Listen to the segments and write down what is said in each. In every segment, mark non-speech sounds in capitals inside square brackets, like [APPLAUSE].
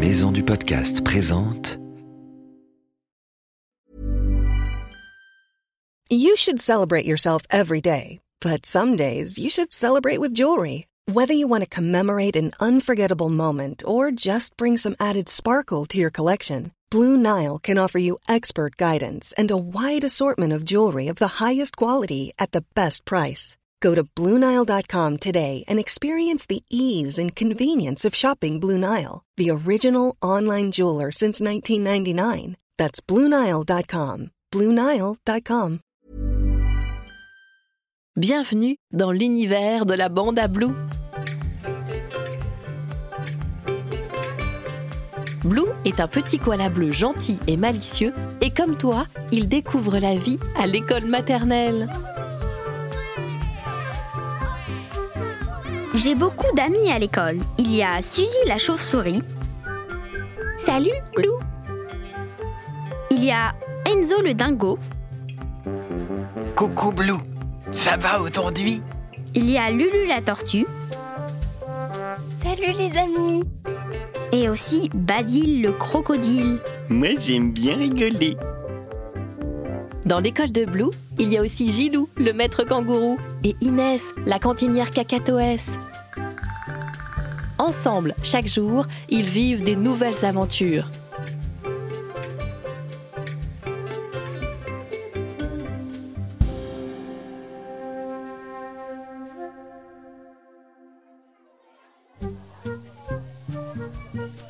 Maison du Podcast présente You should celebrate yourself every day, but some days you should celebrate with jewelry. Whether you want to commemorate an unforgettable moment or just bring some added sparkle to your collection, Blue Nile can offer you expert guidance and a wide assortment of jewelry of the highest quality at the best price. Go to BlueNile.com today and experience the ease and convenience of shopping Blue Nile, the original online jeweler since 1999. That's BlueNile.com. BlueNile.com. Bienvenue dans l'univers de la bande à Blue. Blue est un petit koala bleu gentil et malicieux et comme toi, il découvre la vie à l'école maternelle. J'ai beaucoup d'amis à l'école. Il y a Suzy la chauve-souris. Salut, Blue. Il y a Enzo le dingo. Coucou Blue, ça va aujourd'hui? Il y a Lulu la tortue. Salut les amis. Et aussi Basile le crocodile. Moi j'aime bien rigoler. Dans l'école de Blue, il y a aussi Gilou, le maître kangourou, et Inès, la cantinière cacatoès. Ensemble, chaque jour, ils vivent des nouvelles aventures.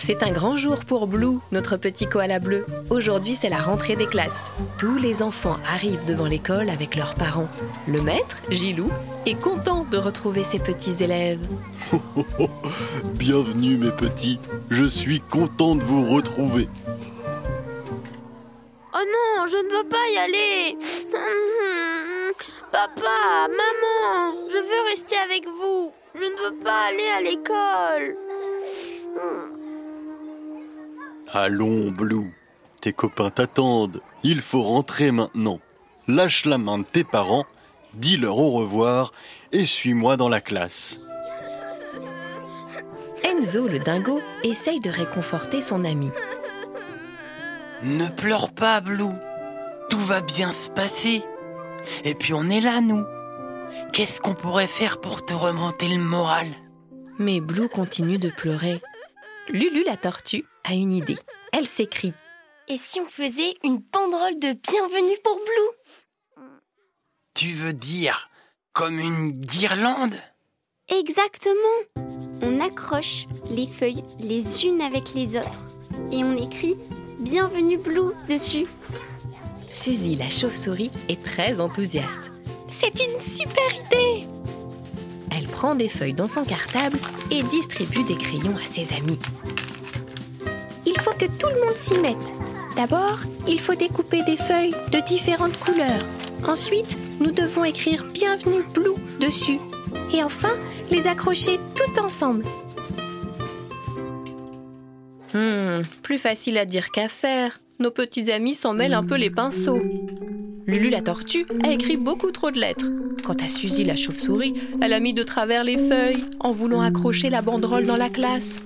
C'est un grand jour pour Blue, notre petit koala bleu. Aujourd'hui, c'est la rentrée des classes. Tous les enfants arrivent devant l'école avec leurs parents. Le maître, Gilou, est content de retrouver ses petits élèves. [LAUGHS] Bienvenue mes petits, je suis content de vous retrouver. Oh non, je ne veux pas y aller. [LAUGHS] Papa, maman, je veux rester avec vous. Je ne veux pas aller à l'école. Allons Blue, tes copains t'attendent, il faut rentrer maintenant. Lâche la main de tes parents, dis-leur au revoir et suis-moi dans la classe. Enzo, le dingo, essaye de réconforter son ami. Ne pleure pas Blue, tout va bien se passer. Et puis on est là nous. Qu'est-ce qu'on pourrait faire pour te remonter le moral? Mais Blue continue de pleurer. Lulu la tortue a une idée. Elle s'écrie Et si on faisait une banderole de bienvenue pour Blue? Tu veux dire comme une guirlande? Exactement. On accroche les feuilles les unes avec les autres et on écrit Bienvenue Blue dessus. Suzy la chauve-souris est très enthousiaste. C'est une super idée Elle prend des feuilles dans son cartable et distribue des crayons à ses amis. Il faut que tout le monde s'y mette. D'abord, il faut découper des feuilles de différentes couleurs. Ensuite, nous devons écrire Bienvenue Blue dessus. Et enfin, les accrocher tout ensemble. Hmm, plus facile à dire qu'à faire. Nos petits amis s'en mêlent un peu les pinceaux. Lulu la tortue a écrit beaucoup trop de lettres. Quant à Suzy la chauve-souris, elle a mis de travers les feuilles en voulant accrocher la banderole dans la classe.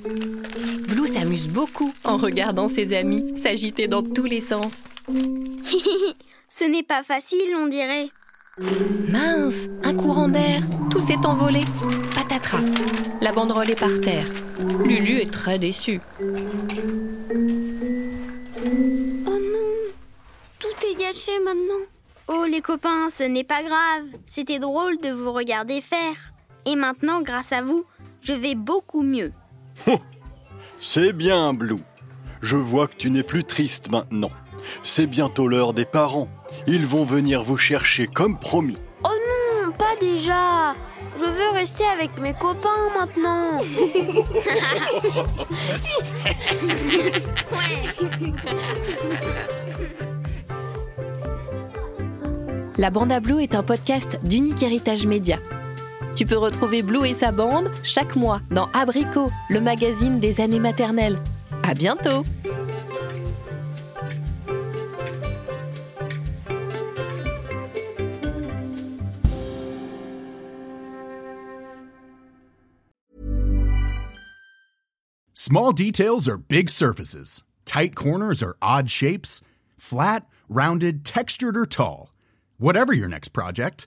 Blue s'amuse beaucoup en regardant ses amis s'agiter dans tous les sens. [LAUGHS] Ce n'est pas facile, on dirait. Mince, un courant d'air, tout s'est envolé. Patatras, la banderole est par terre. Lulu est très déçue. Oh non, tout est gâché maintenant. Oh les copains, ce n'est pas grave. C'était drôle de vous regarder faire. Et maintenant, grâce à vous, je vais beaucoup mieux. C'est bien Blue. Je vois que tu n'es plus triste maintenant. C'est bientôt l'heure des parents. Ils vont venir vous chercher comme promis. Oh non, pas déjà. Je veux rester avec mes copains maintenant. [LAUGHS] La Bande à Blue est un podcast d'Unique Héritage Média. Tu peux retrouver Blue et sa bande chaque mois dans Abricot, le magazine des années maternelles. À bientôt! Small details are big surfaces. Tight corners are odd shapes. Flat, rounded, textured, or tall. Whatever your next project,